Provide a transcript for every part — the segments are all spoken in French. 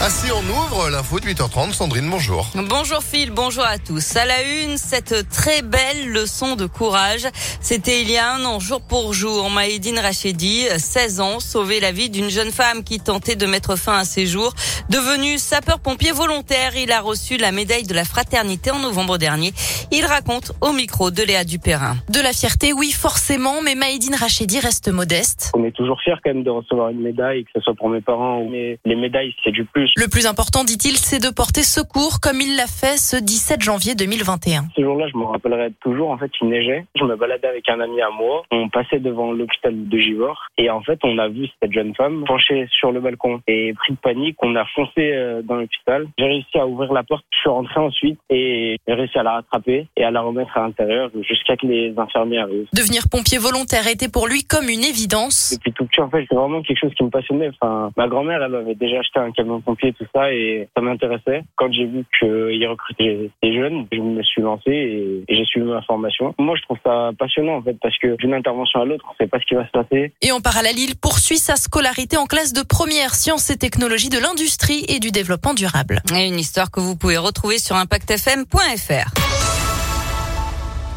Ainsi, on ouvre l'info de 8h30. Sandrine, bonjour. Bonjour Phil, bonjour à tous. À la une, cette très belle leçon de courage. C'était il y a un an, jour pour jour. Maïdine Rachedi, 16 ans, sauvé la vie d'une jeune femme qui tentait de mettre fin à ses jours. Devenu sapeur-pompier volontaire, il a reçu la médaille de la fraternité en novembre dernier. Il raconte au micro de Léa Dupérin. De la fierté, oui, forcément, mais Maïdine Rachedi reste modeste. On est toujours fier quand même de recevoir une médaille, que ce soit pour mes parents ou mes... les médailles, c'est du plus. Le plus important, dit-il, c'est de porter secours comme il l'a fait ce 17 janvier 2021. Ce jour-là, je me rappellerai toujours. En fait, il neigeait. Je me baladais avec un ami à moi. On passait devant l'hôpital de Givor et en fait, on a vu cette jeune femme penchée sur le balcon et pris de panique. On a foncé euh, dans l'hôpital. J'ai réussi à ouvrir la porte. Je suis rentré ensuite et j'ai réussi à la rattraper et à la remettre à l'intérieur jusqu'à que les infirmiers arrivent. Devenir pompier volontaire était pour lui comme une évidence. Depuis tout petit, en fait, c'est vraiment quelque chose qui me passionnait. Enfin, ma grand-mère, elle avait déjà acheté un camion pompier, tout ça, et ça m'intéressait. Quand j'ai vu qu'il recrutait des jeunes, je me suis lancé et, j'ai suivi ma formation. Moi, je trouve ça passionnant, en fait, parce que d'une intervention à l'autre, on sait pas ce qui va se passer. Et en parallèle, il poursuit sa scolarité en classe de première sciences et technologies de l'industrie et du développement durable. Et une histoire que vous pouvez retrouver sur impactfm.fr.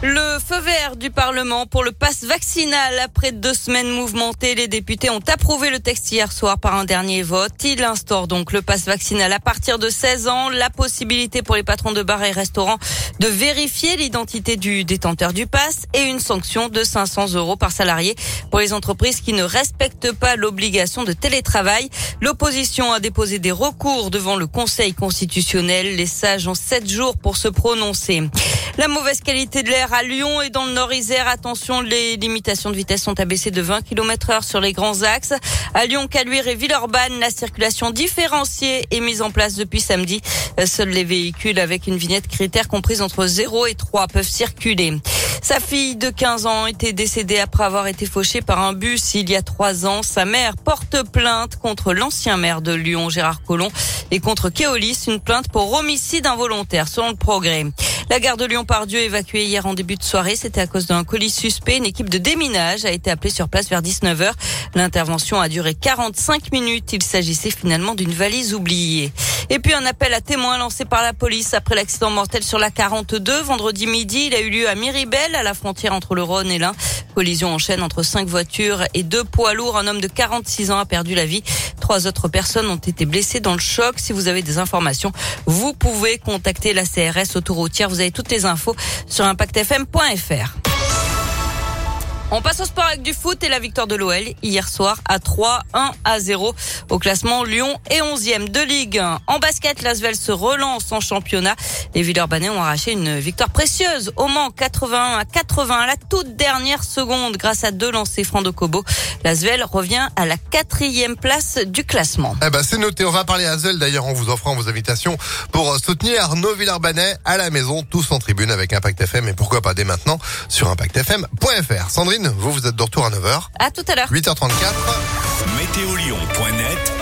Le feu vert du Parlement pour le pass vaccinal. Après deux semaines mouvementées, les députés ont approuvé le texte hier soir par un dernier vote. Il instaure donc le pass vaccinal à partir de 16 ans, la possibilité pour les patrons de bars et restaurants de vérifier l'identité du détenteur du pass et une sanction de 500 euros par salarié pour les entreprises qui ne respectent pas l'obligation de télétravail. L'opposition a déposé des recours devant le Conseil constitutionnel. Les sages ont sept jours pour se prononcer. La mauvaise qualité de l'air à Lyon et dans le Nord-Isère. Attention, les limitations de vitesse sont abaissées de 20 km heure sur les grands axes. À Lyon, Caluire et Villeurbanne, la circulation différenciée est mise en place depuis samedi. Seuls les véhicules avec une vignette critère comprise entre 0 et 3 peuvent circuler. Sa fille de 15 ans était décédée après avoir été fauchée par un bus il y a trois ans. Sa mère porte plainte contre l'ancien maire de Lyon, Gérard Collomb, et contre Keolis, une plainte pour homicide involontaire, selon le progrès. La gare de Lyon-Pardieu évacuée hier en début de soirée, c'était à cause d'un colis suspect. Une équipe de déminage a été appelée sur place vers 19h. L'intervention a duré 45 minutes. Il s'agissait finalement d'une valise oubliée. Et puis un appel à témoins lancé par la police après l'accident mortel sur la 42 vendredi midi. Il a eu lieu à Miribel, à la frontière entre le Rhône et l'Ain. Collision en chaîne entre cinq voitures et deux poids lourds. Un homme de 46 ans a perdu la vie. Trois autres personnes ont été blessées dans le choc. Si vous avez des informations, vous pouvez contacter la CRS autoroutière. Vous avez toutes les infos sur impactfm.fr. On passe au sport avec du foot et la victoire de l'OL hier soir à 3, 1 à 0 au classement Lyon est 11e de Ligue 1. En basket, l'Asvel se relance en championnat. Les Villeurbanais ont arraché une victoire précieuse au Mans 81 à 80 à la toute dernière seconde grâce à deux lancers francs de Kobo. L'Asvel revient à la quatrième place du classement. Eh ben, c'est noté. On va parler à Zel d'ailleurs en vous offrant vos invitations pour soutenir Arnaud Villeurbanais à la maison, tous en tribune avec Impact FM et pourquoi pas dès maintenant sur impactfm.fr. Sandrine, vous, vous êtes de retour à 9h. À tout à l'heure. 8h34. Météolion.net